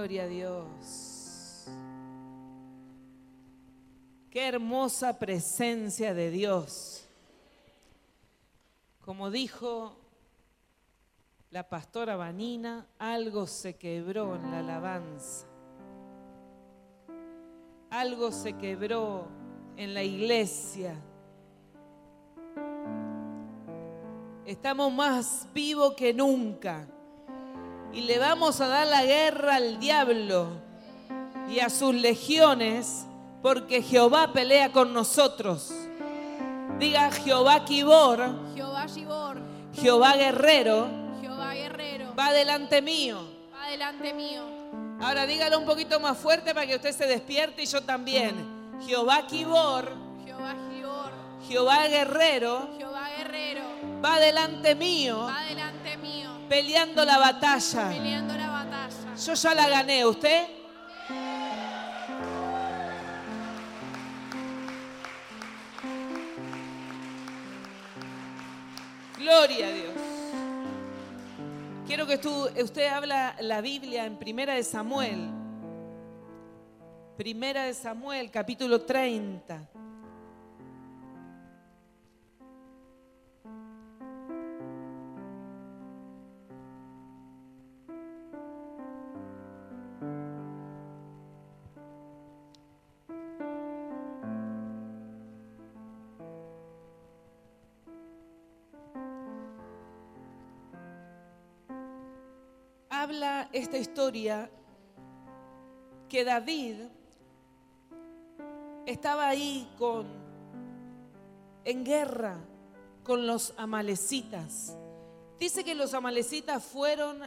Gloria a Dios. Qué hermosa presencia de Dios. Como dijo la pastora Vanina, algo se quebró en la alabanza. Algo se quebró en la iglesia. Estamos más vivos que nunca y le vamos a dar la guerra al diablo y a sus legiones, porque Jehová pelea con nosotros. Diga Jehová Kibor, Jehová Gibor, Jehová guerrero, Jehová guerrero, va delante mío. va delante mío. Ahora dígalo un poquito más fuerte para que usted se despierte y yo también. Jehová Kibor, Jehová Gibor, Jehová guerrero, Jehová guerrero, va delante mío, va delante mío, peleando la batalla. peleando la batalla. Yo ya la gané, ¿usted? Gloria a Dios. Quiero que tú- usted habla la Biblia en Primera de Samuel. Primera de Samuel, capítulo 30. Habla esta historia que David estaba ahí con en guerra con los amalecitas. Dice que los amalecitas fueron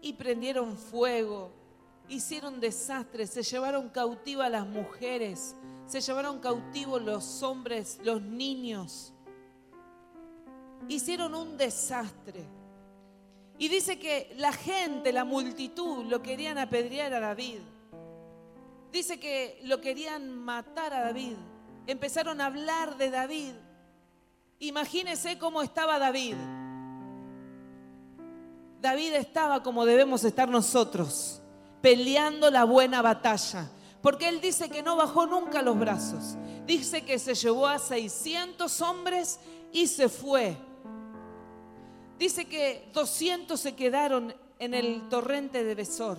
y prendieron fuego, hicieron desastres, se llevaron cautiva a las mujeres, se llevaron cautivos los hombres, los niños. Hicieron un desastre. Y dice que la gente, la multitud, lo querían apedrear a David. Dice que lo querían matar a David. Empezaron a hablar de David. Imagínese cómo estaba David. David estaba como debemos estar nosotros, peleando la buena batalla. Porque él dice que no bajó nunca los brazos. Dice que se llevó a 600 hombres y se fue. Dice que 200 se quedaron en el torrente de Besor,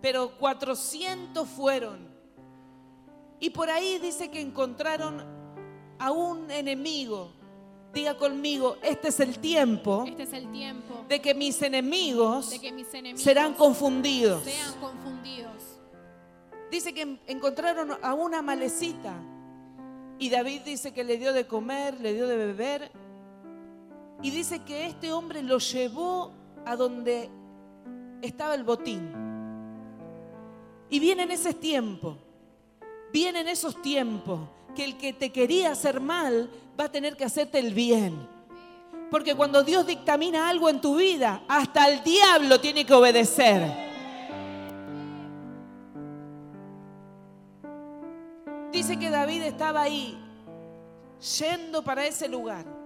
pero 400 fueron. Y por ahí dice que encontraron a un enemigo. Diga conmigo, este es el tiempo Este es el tiempo de que mis enemigos de que mis enemigos serán confundidos. sean confundidos. Dice que encontraron a una malecita y David dice que le dio de comer, le dio de beber y dice que este hombre lo llevó a donde estaba el botín. Y vienen esos tiempos, vienen esos tiempos que el que te quería hacer mal va a tener que hacerte el bien. Porque cuando Dios dictamina algo en tu vida, hasta el diablo tiene que obedecer. Dice que David estaba ahí, yendo para ese lugar.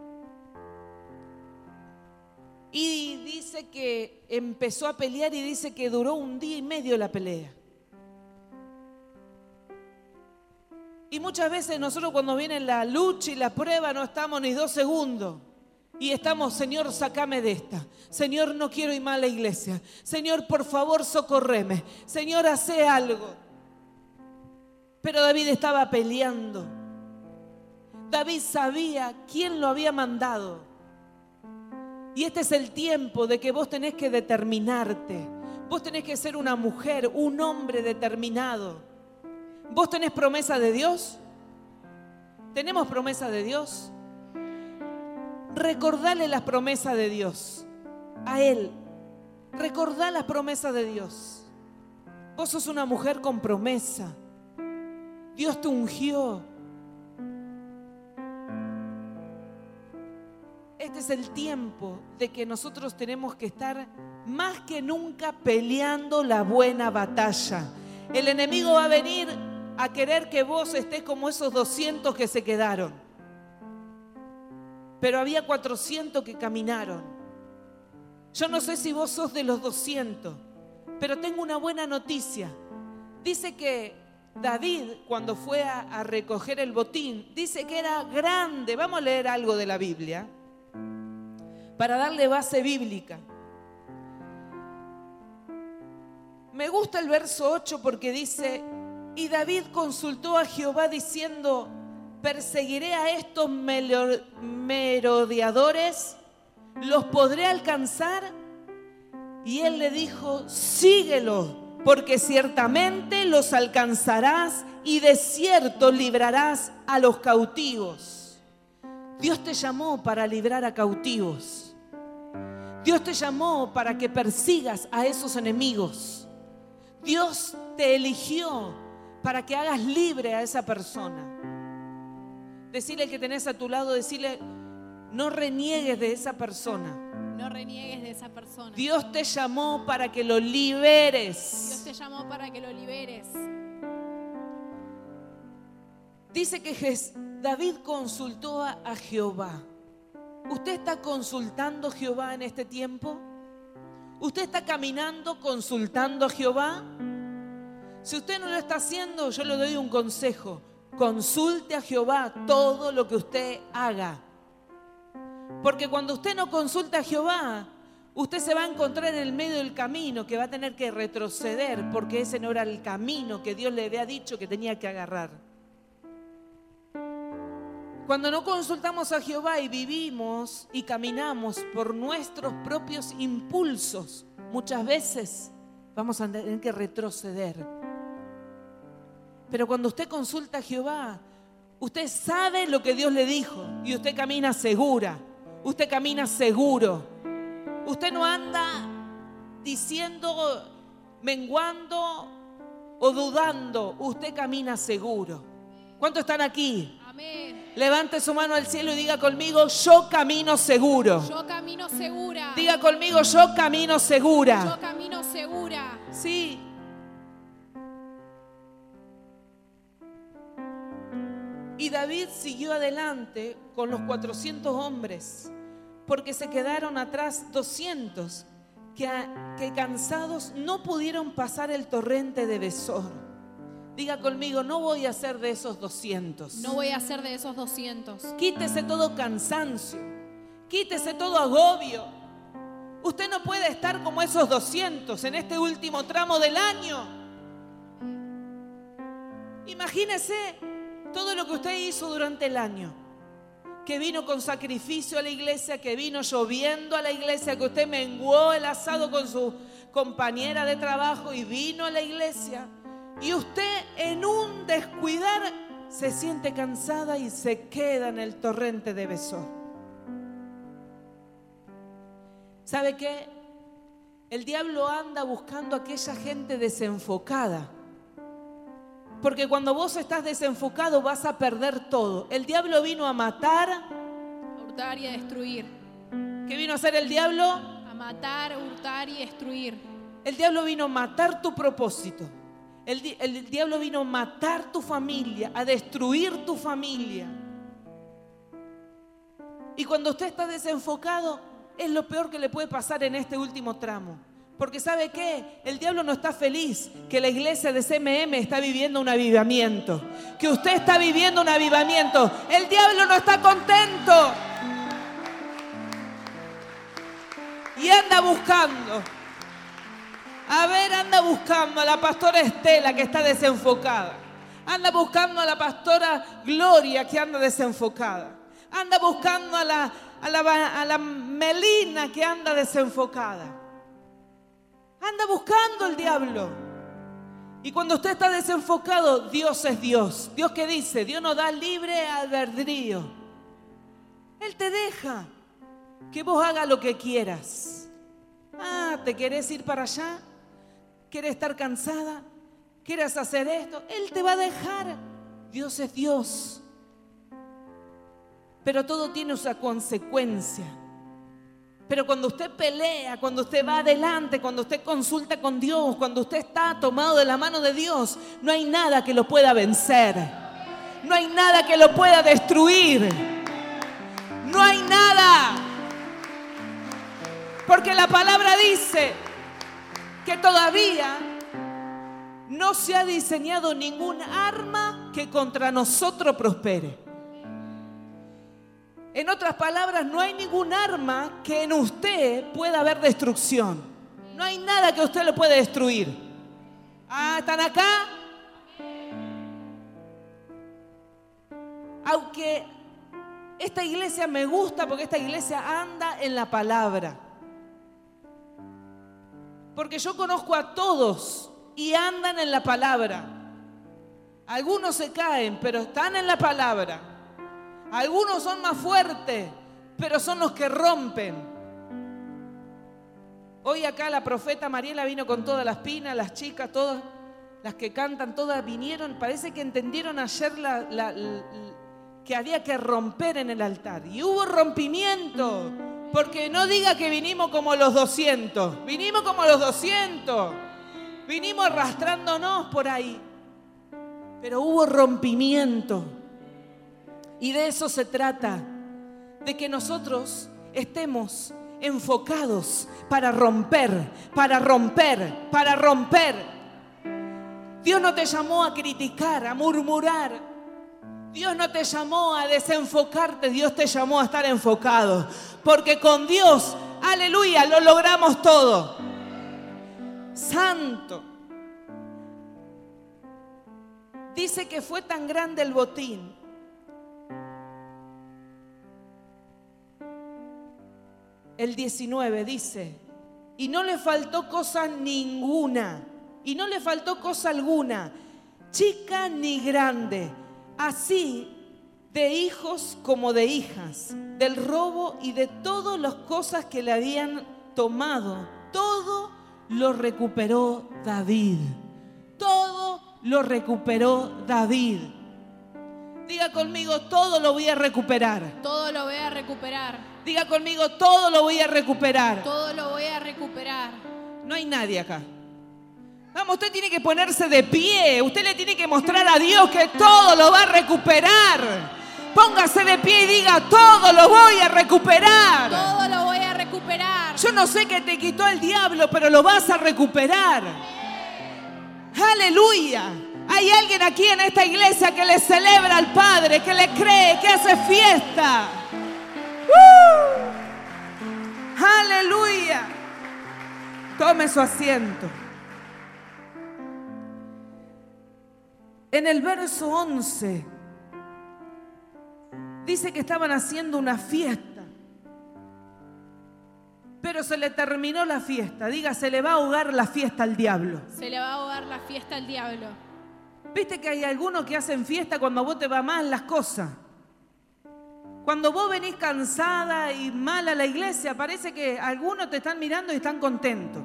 Y dice que empezó a pelear y dice que duró un día y medio la pelea. Y muchas veces nosotros cuando viene la lucha y la prueba no estamos ni dos segundos. Y estamos, Señor, sacame de esta. Señor, no quiero ir más a la iglesia. Señor, por favor, socorreme. Señor, hace algo. Pero David estaba peleando. David sabía quién lo había mandado. Y este es el tiempo de que vos tenés que determinarte. Vos tenés que ser una mujer, un hombre determinado. ¿Vos tenés promesa de Dios? ¿Tenemos promesa de Dios? Recordale las promesas de Dios a Él. Recordá las promesas de Dios. Vos sos una mujer con promesa. Dios te ungió. Este es el tiempo de que nosotros tenemos que estar más que nunca peleando la buena batalla. El enemigo va a venir a querer que vos estés como esos 200 que se quedaron. Pero había 400 que caminaron. Yo no sé si vos sos de los 200, Pero tengo una buena noticia. Dice que David, cuando fue a, a recoger el botín, dice que era grande. Vamos a leer algo de la Biblia para darle base bíblica. Me gusta el verso 8 porque dice, y David consultó a Jehová diciendo, perseguiré a estos merodeadores, los podré alcanzar. Y él le dijo, síguelo, porque ciertamente los alcanzarás y de cierto librarás a los cautivos. Dios te llamó para librar a cautivos. Dios te llamó para que persigas a esos enemigos. Dios te eligió para que hagas libre a esa persona. Decirle que tenés a tu lado, decirle, no reniegues de esa persona. No reniegues de esa persona. Dios te llamó para que lo Dios liberes. te llamó para que lo liberes. Dice que David consultó a Jehová. ¿Usted está consultando a Jehová en este tiempo? ¿Usted está caminando consultando a Jehová? Si usted no lo está haciendo, yo le doy un consejo. Consulte a Jehová todo lo que usted haga. Porque cuando usted no consulta a Jehová, usted se va a encontrar en el medio del camino que va a tener que retroceder porque ese no era el camino que Dios le había dicho que tenía que agarrar. Cuando no consultamos a Jehová y vivimos y caminamos por nuestros propios impulsos, muchas veces vamos a tener que retroceder. Pero cuando usted consulta a Jehová, usted sabe lo que Dios le dijo y usted camina segura, usted camina seguro. Usted no anda diciendo, menguando o dudando, usted camina seguro. ¿Cuántos están aquí? Amén. Levante su mano al cielo y diga conmigo, yo camino seguro. Yo camino segura. Diga conmigo, yo camino Yo segura. camino segura. Sí. Y David siguió adelante con los 400 hombres, porque se quedaron atrás 200 que, que cansados no pudieron pasar el torrente de Besor. Diga conmigo, no voy a ser de esos 200. No voy a ser de esos 200. Quítese todo cansancio. Quítese todo agobio. Usted no puede estar como esos 200 en este último tramo del año. Imagínese todo lo que usted hizo durante el año. Que vino con sacrificio a la iglesia, que vino lloviendo a la iglesia, que usted menguó el asado con su compañera de trabajo y vino a la iglesia. Y usted en un descuidar se siente cansada y se queda en el torrente de Besor. ¿Sabe qué? El diablo anda buscando a aquella gente desenfocada. Porque cuando vos estás desenfocado vas a perder todo. El diablo vino a matar. A hurtar y a destruir. ¿Qué vino a hacer el diablo? A matar, hurtar y destruir. El diablo vino a matar tu propósito. El, di- el diablo vino a matar tu familia, a destruir tu familia. Y cuando usted está desenfocado, es lo peor que le puede pasar en este último tramo. Porque ¿sabe qué? El diablo no está feliz que la iglesia de CMM está viviendo un avivamiento. Que usted está viviendo un avivamiento. El diablo no está contento. Y anda buscando. A ver, anda buscando a la pastora Estela que está desenfocada. Anda buscando a la pastora Gloria que anda desenfocada. Anda buscando a la, a la, a la Melina que anda desenfocada. Anda buscando el diablo. Y cuando usted está desenfocado, Dios es Dios. Dios que dice, Dios nos da libre albedrío. Él te deja que vos hagas lo que quieras. Ah, ¿te querés ir para allá? ¿Quieres estar cansada? ¿Quieres hacer esto? Él te va a dejar. Dios es Dios. Pero todo tiene una consecuencia. Pero cuando usted pelea, cuando usted va adelante, cuando usted consulta con Dios, cuando usted está tomado de la mano de Dios, no hay nada que lo pueda vencer. No hay nada que lo pueda destruir. No hay nada. Porque la palabra dice que todavía no se ha diseñado ningún arma que contra nosotros prospere. En otras palabras, no hay ningún arma que en usted pueda haber destrucción. No hay nada que usted le pueda destruir. Ah, ¿están acá? Aunque esta iglesia me gusta porque esta iglesia anda en la palabra. Porque yo conozco a todos y andan en la palabra. Algunos se caen, pero están en la palabra. Algunos son más fuertes, pero son los que rompen. Hoy acá la profeta Mariela vino con todas las pinas, las chicas, todas las que cantan, todas vinieron. Parece que entendieron ayer que había que romper en el altar. Y hubo rompimiento. Porque no diga que vinimos como los 200. Vinimos como los 200. Vinimos arrastrándonos por ahí. Pero hubo rompimiento. Y de eso se trata, de que nosotros estemos enfocados para romper, para romper, para romper. Dios no te llamó a criticar, a murmurar. Dios no te llamó a desenfocarte, Dios te llamó a estar enfocado. Porque con Dios, aleluya, lo logramos todo. Santo. Dice que fue tan grande el botín el 19 dice, y no le faltó cosa ninguna, y no le faltó cosa alguna, chica ni grande, así de hijos como de hijas, del robo y de todas las cosas que le habían tomado, todo lo recuperó David, todo lo recuperó David. Diga conmigo, todo lo voy a recuperar. Todo lo voy a recuperar. Diga conmigo, todo lo voy a recuperar. Todo lo voy a recuperar. No hay nadie acá. Vamos, usted tiene que ponerse de pie. Usted le tiene que mostrar a Dios que todo lo va a recuperar. Póngase de pie y diga, todo lo voy a recuperar. Todo lo voy a recuperar. Yo no sé qué te quitó el diablo, pero lo vas a recuperar. Aleluya. Hay alguien aquí en esta iglesia que le celebra al Padre, que le cree, que hace fiesta. Aleluya. Tome su asiento. En el verso 11 dice que estaban haciendo una fiesta. Pero se le terminó la fiesta. Diga, se le va a ahogar la fiesta al diablo. Se le va a ahogar la fiesta al diablo. Viste que hay algunos que hacen fiesta cuando vos te va mal las cosas. Cuando vos venís cansada y mal a la iglesia, parece que algunos te están mirando y están contentos.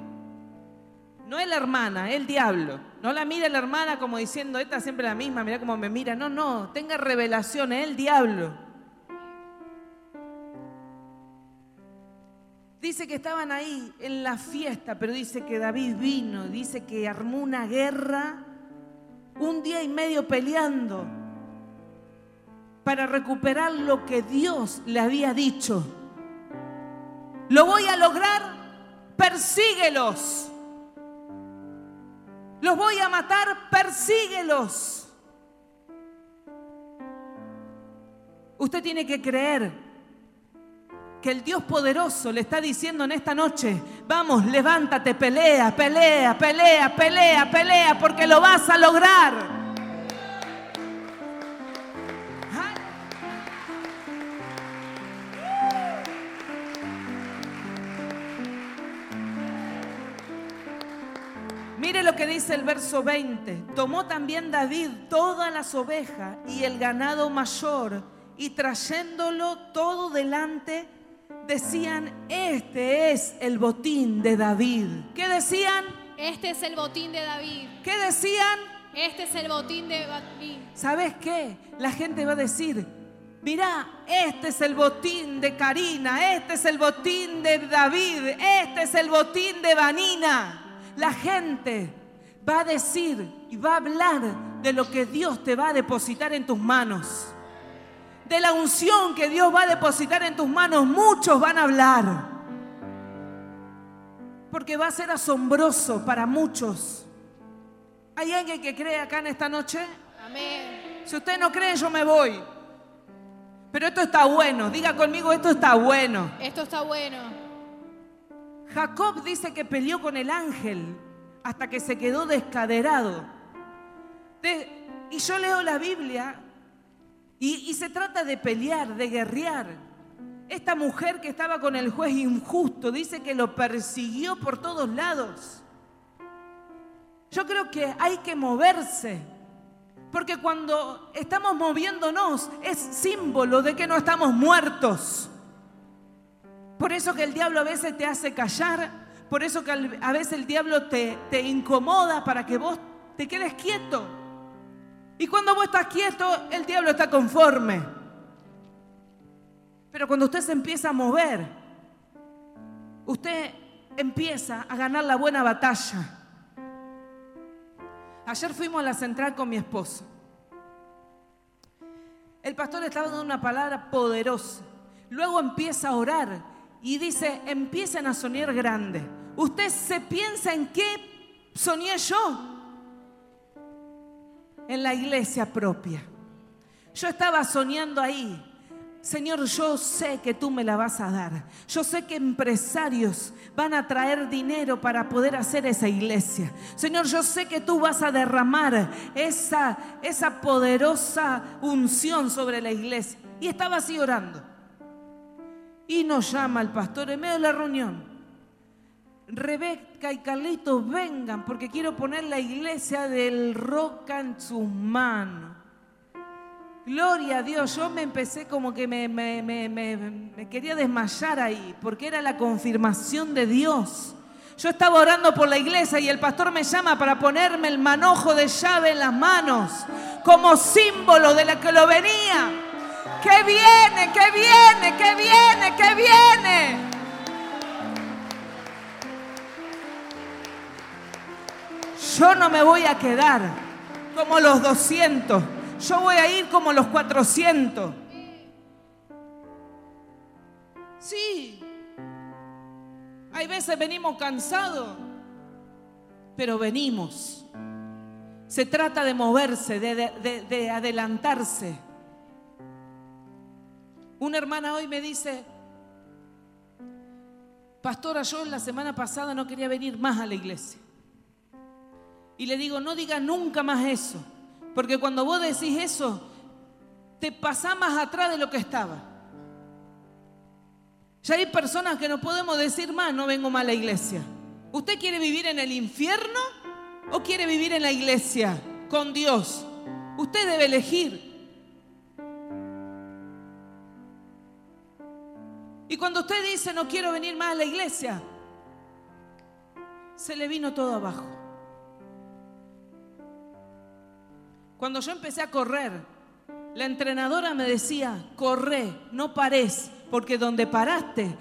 No es la hermana, es el diablo. No la mire la hermana como diciendo, esta es siempre la misma, mira cómo me mira. No, no, tenga revelación, es el diablo. Dice que estaban ahí en la fiesta, pero dice que David vino, dice que armó una guerra, un día y medio peleando para recuperar lo que Dios le había dicho. Lo voy a lograr, persíguelos. Los voy a matar, persíguelos. Usted tiene que creer que el Dios poderoso le está diciendo en esta noche, vamos, levántate, pelea, pelea, pelea, pelea, pelea, porque lo vas a lograr. Dice el verso 20. Tomó también David todas las ovejas y el ganado mayor y trayéndolo todo delante, decían, este es el botín de David. ¿Qué decían? Este es el botín de David. ¿Qué decían? Este es el botín de David. ¿Sabes qué? La gente va a decir, Mirá, este es el botín de Karina, este es el botín de David, este es el botín de Vanina la gente va a decir y va a hablar de lo que Dios te va a depositar en tus manos. De la unción que Dios va a depositar en tus manos, muchos van a hablar. Porque va a ser asombroso para muchos. ¿Hay alguien que cree acá en esta noche? Amén. Si usted no cree, yo me voy. Pero esto está bueno. Diga conmigo, esto está bueno. Esto está bueno. Jacob dice que peleó con el ángel hasta que se quedó descaderado. De- y yo leo la Biblia y, y se trata de pelear, de guerrear. Esta mujer que estaba con el juez injusto dice que lo persiguió por todos lados. Yo creo que hay que moverse. Porque cuando estamos moviéndonos es símbolo de que no estamos muertos. Por eso que el diablo a veces te hace callar, por eso que a veces el diablo te, te incomoda para que vos te quedes quieto. Y cuando vos estás quieto, el diablo está conforme. Pero cuando usted se empieza a mover, usted empieza a ganar la buena batalla. Ayer fuimos a la central con mi esposo. El pastor estaba dando una palabra poderosa. Luego empieza a orar y dice, empiecen a soñar grande. ¿Usted se piensa en qué soñé yo? En la iglesia propia. Yo estaba soñando ahí. Señor, yo sé que tú me la vas a dar. Yo sé que empresarios van a traer dinero para poder hacer esa iglesia. Señor, yo sé que tú vas a derramar esa, esa poderosa unción sobre la iglesia. Y estaba así orando. Y nos llama el pastor en medio de la reunión. Rebeca y Carlitos, vengan porque quiero poner la iglesia del Roca en sus manos. Gloria a Dios, yo me empecé como que me, me- me- me- quería desmayar ahí, porque era la confirmación de Dios. Yo estaba orando por la iglesia y el pastor me llama para ponerme el manojo de llave en las manos, como símbolo de la que lo venía. Que viene, que viene, que viene, que viene. Yo no me voy a quedar como los 200. Yo voy a ir como los 400. Sí. Hay veces venimos cansados, pero venimos. Se trata de moverse, de, de- de- de adelantarse. Una hermana hoy me dice, pastora, yo la semana pasada no quería venir más a la iglesia. Y le digo, no diga nunca más eso, porque cuando vos decís eso, te pasás más atrás de lo que estaba. Ya hay personas que no podemos decir más, no vengo más a la iglesia. ¿Usted quiere vivir en el infierno o quiere vivir en la iglesia con Dios? Usted debe elegir. Y cuando usted dice no quiero venir más a la iglesia, se le vino todo abajo. Cuando yo empecé a correr, la entrenadora me decía, corre, no pares, porque donde paraste,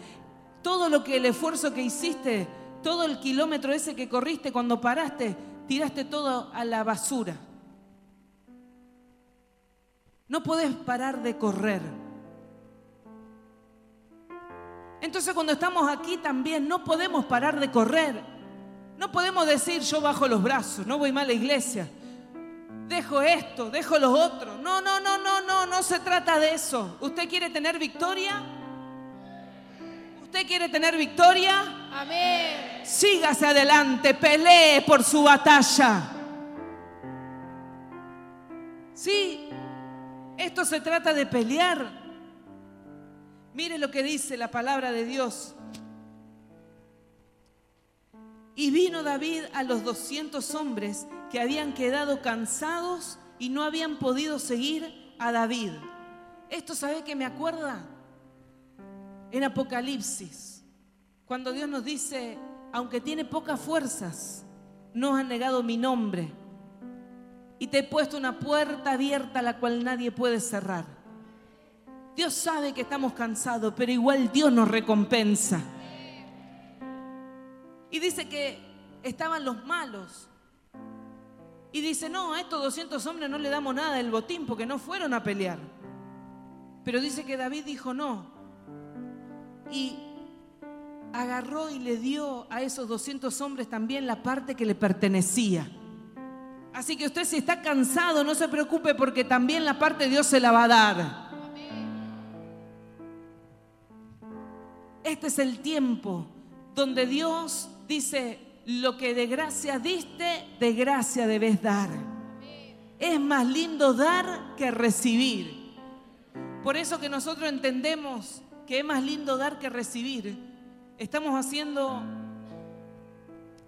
todo lo que el esfuerzo que hiciste, todo el kilómetro ese que corriste, cuando paraste, tiraste todo a la basura. No podés parar de correr. Entonces cuando estamos aquí también no podemos parar de correr. No podemos decir yo bajo los brazos, no voy más a la iglesia. Dejo esto, dejo lo otro. No, no, no, no, no, no se trata de eso. ¿Usted quiere tener victoria? ¿Usted quiere tener victoria? Amén. Sígase adelante, pelee por su batalla. Sí, esto se trata de pelear. Mire lo que dice la palabra de Dios. Y vino David a los 200 hombres que habían quedado cansados y no habían podido seguir a David. Esto, ¿sabe qué me acuerda? En Apocalipsis, cuando Dios nos dice, aunque tiene pocas fuerzas, no has negado mi nombre y te he puesto una puerta abierta a la cual nadie puede cerrar. Dios sabe que estamos cansados, pero igual Dios nos recompensa. Y dice que estaban los malos. Y dice, no, a estos 200 hombres no le damos nada del botín porque no fueron a pelear. Pero dice que David dijo no. Y agarró y le dio a esos 200 hombres también la parte que le pertenecía. Así que usted si está cansado, no se preocupe porque también la parte de Dios se la va a dar. Este es el tiempo donde Dios dice, lo que de gracia diste, de gracia debes dar. Es más lindo dar que recibir. Por eso que nosotros entendemos que es más lindo dar que recibir. Estamos haciendo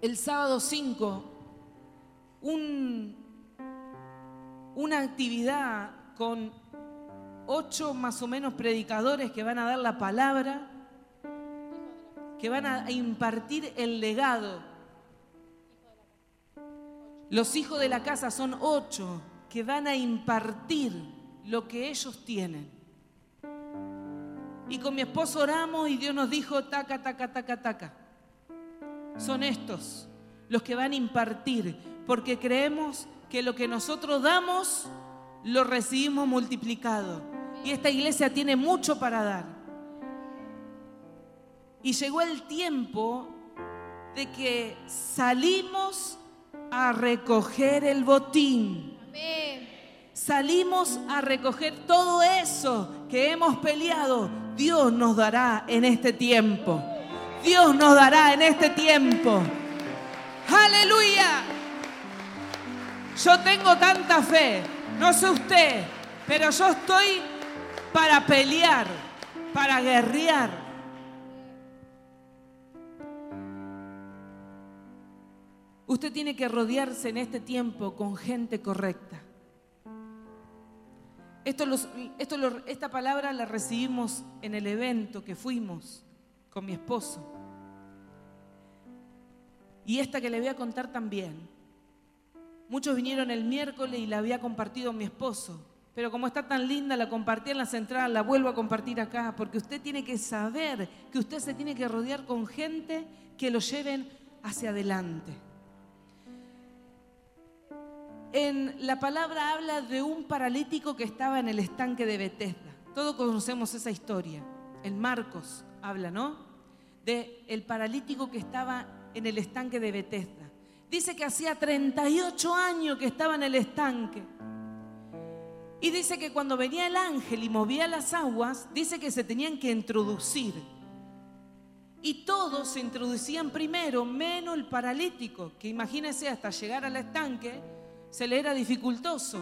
el sábado 5 un, una actividad con ocho más o menos predicadores que van a dar la palabra, que van a impartir el legado los hijos de la casa son ocho que van a impartir lo que ellos tienen. Y con mi esposo oramos y Dios nos dijo, taca, taca, taca, taca. Son estos los que van a impartir, porque creemos que lo que nosotros damos, lo recibimos multiplicado. Y esta iglesia tiene mucho para dar. Y llegó el tiempo de que salimos a recoger el botín. Salimos a recoger todo eso que hemos peleado. Dios nos dará en este tiempo. Dios nos dará en este tiempo. Aleluya. Yo tengo tanta fe, no sé usted, pero yo estoy para pelear, para guerrear. Usted tiene que rodearse en este tiempo con gente correcta. Esto esta palabra la recibimos en el evento que fuimos con mi esposo. Y esta que le voy a contar también. Muchos vinieron el miércoles y la había compartido mi esposo. Pero como está tan linda, la compartí en la central, la vuelvo a compartir acá, porque usted tiene que saber que usted se tiene que rodear con gente que lo lleven hacia adelante. En la palabra habla de un paralítico que estaba en el estanque de Bethesda. Todos conocemos esa historia. En Marcos habla, ¿no? De el paralítico que estaba en el estanque de Bethesda. Dice que hacía 38 años que estaba en el estanque. Y dice que cuando venía el ángel y movía las aguas, dice que se tenían que introducir. Y todos se introducían primero, menos el paralítico, que imagínese hasta llegar al estanque, se le era dificultoso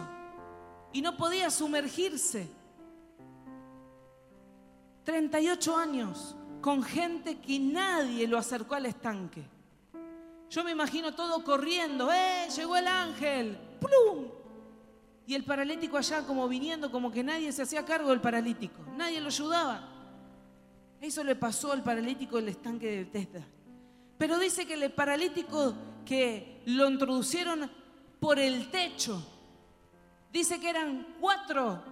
y no podía sumergirse. 38 años con gente que nadie lo acercó al estanque. Yo me imagino todo corriendo, ¡eh! Llegó el ángel, ¡plum! Y el paralítico allá como viniendo, como que nadie se hacía cargo del paralítico, nadie lo ayudaba. Eso le pasó al paralítico del estanque de Bethesda. Pero dice que el paralítico que lo introducieron por el techo. Dice que eran cuatro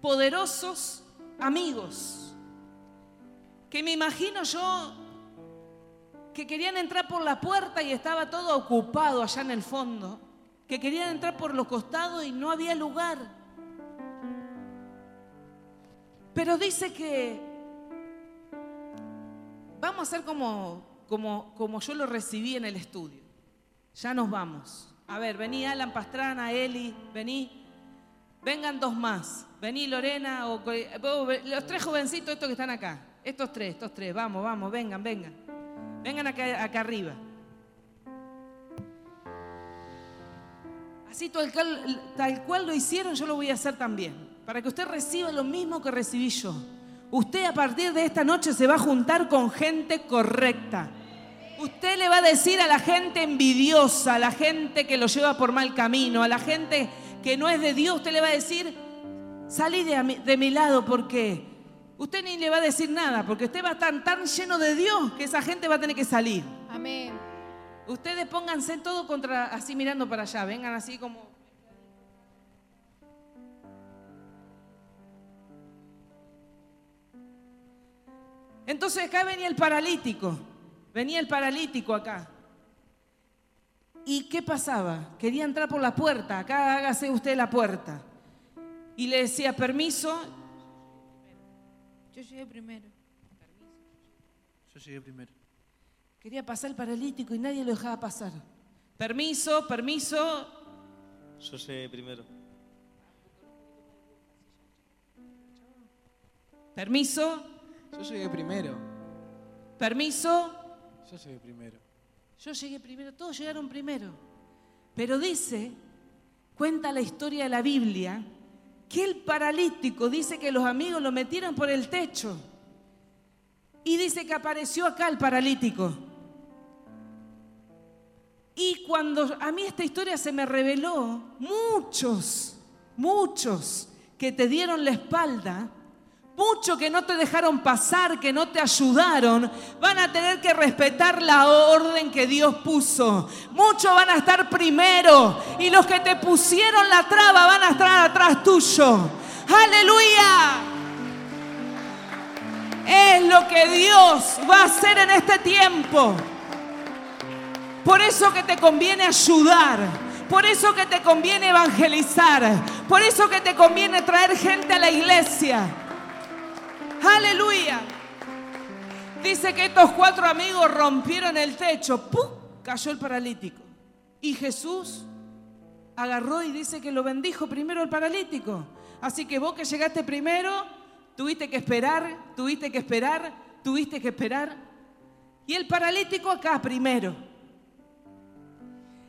poderosos amigos, que me imagino yo que querían entrar por la puerta y estaba todo ocupado allá en el fondo, que querían entrar por los costados y no había lugar. Pero dice que vamos a hacer como, como, como yo lo recibí en el estudio. Ya nos vamos. A ver, vení Alan Pastrana, Eli, vení. Vengan dos más. Vení Lorena, o, los tres jovencitos estos que están acá. Estos tres, estos tres. Vamos, vamos, vengan, vengan. Vengan acá, acá arriba. Así tal cual, tal cual lo hicieron, yo lo voy a hacer también. Para que usted reciba lo mismo que recibí yo. Usted a partir de esta noche se va a juntar con gente correcta Usted le va a decir a la gente envidiosa, a la gente que lo lleva por mal camino, a la gente que no es de Dios, usted le va a decir, salí de, mi, lado porque usted ni le va a decir nada, porque usted va a estar tan lleno de Dios que esa gente va a tener que salir. Amén. Ustedes pónganse todo contra, así mirando para allá, vengan así como... Entonces acá venía el paralítico. Venía el paralítico acá. ¿Y qué pasaba? Quería entrar por la puerta. Acá hágase usted la puerta. Y le decía, permiso. Yo llegué primero. Yo llegué primero. Quería pasar el paralítico y nadie lo dejaba pasar. Permiso, permiso. Yo llegué primero. Permiso, Yo llegué primero. permiso. Yo llegué primero. Yo llegué primero, todos llegaron primero. Pero dice, cuenta la historia de la Biblia, que el paralítico dice que los amigos lo metieron por el techo. Y dice que apareció acá el paralítico. Y cuando a mí esta historia se me reveló, muchos, muchos que te dieron la espalda, muchos que no te dejaron pasar, que no te ayudaron, van a tener que respetar la orden que Dios puso. Muchos van a estar primero y los que te pusieron la traba van a estar atrás tuyo. Aleluya. Es lo que Dios va a hacer en este tiempo. Por eso que te conviene ayudar. Por eso que te conviene evangelizar. Por eso que te conviene traer gente a la iglesia. Aleluya. Dice que estos cuatro amigos rompieron el techo. ¡Pum! Cayó el paralítico. Y Jesús agarró y dice que lo bendijo primero el paralítico. Así que vos que llegaste primero, tuviste que esperar, tuviste que esperar, tuviste que esperar. Y el paralítico acá primero.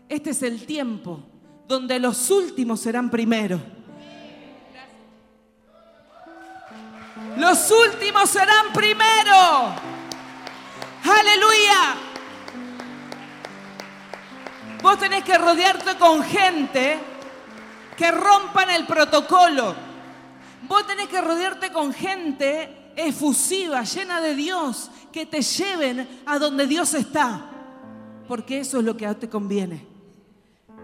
Este es el tiempo donde los últimos serán primero. Los últimos serán primero. Aleluya. Vos tenés que rodearte con gente que rompan el protocolo. Vos tenés que rodearte con gente efusiva, llena de Dios, que te lleven a donde Dios está. Porque eso es lo que a te conviene.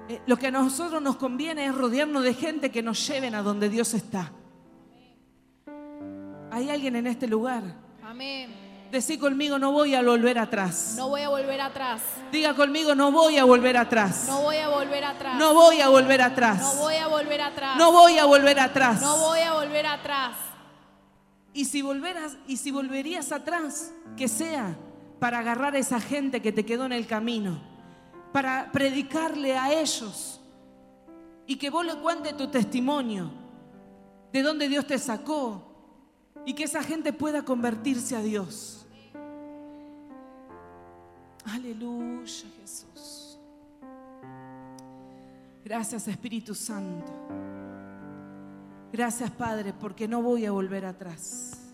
Eh, Lo que a nosotros nos conviene es rodearnos de gente que nos lleven a donde Dios está. Hay alguien en este lugar. Amén. Decí conmigo, no voy a volver atrás. No voy a volver atrás. Diga conmigo, no voy a volver atrás. No voy a volver atrás. No voy a volver atrás. No voy a volver atrás. No voy a volver atrás. No voy a volver atrás. Y si volveras, y si volverías atrás, que sea para agarrar a esa gente que te quedó en el camino, para predicarle a ellos y que vos le cuentes tu testimonio, de dónde Dios te sacó y que esa gente pueda convertirse a Dios. Aleluya, Jesús. Gracias, Espíritu Santo. Gracias, Padre, porque no voy a volver atrás.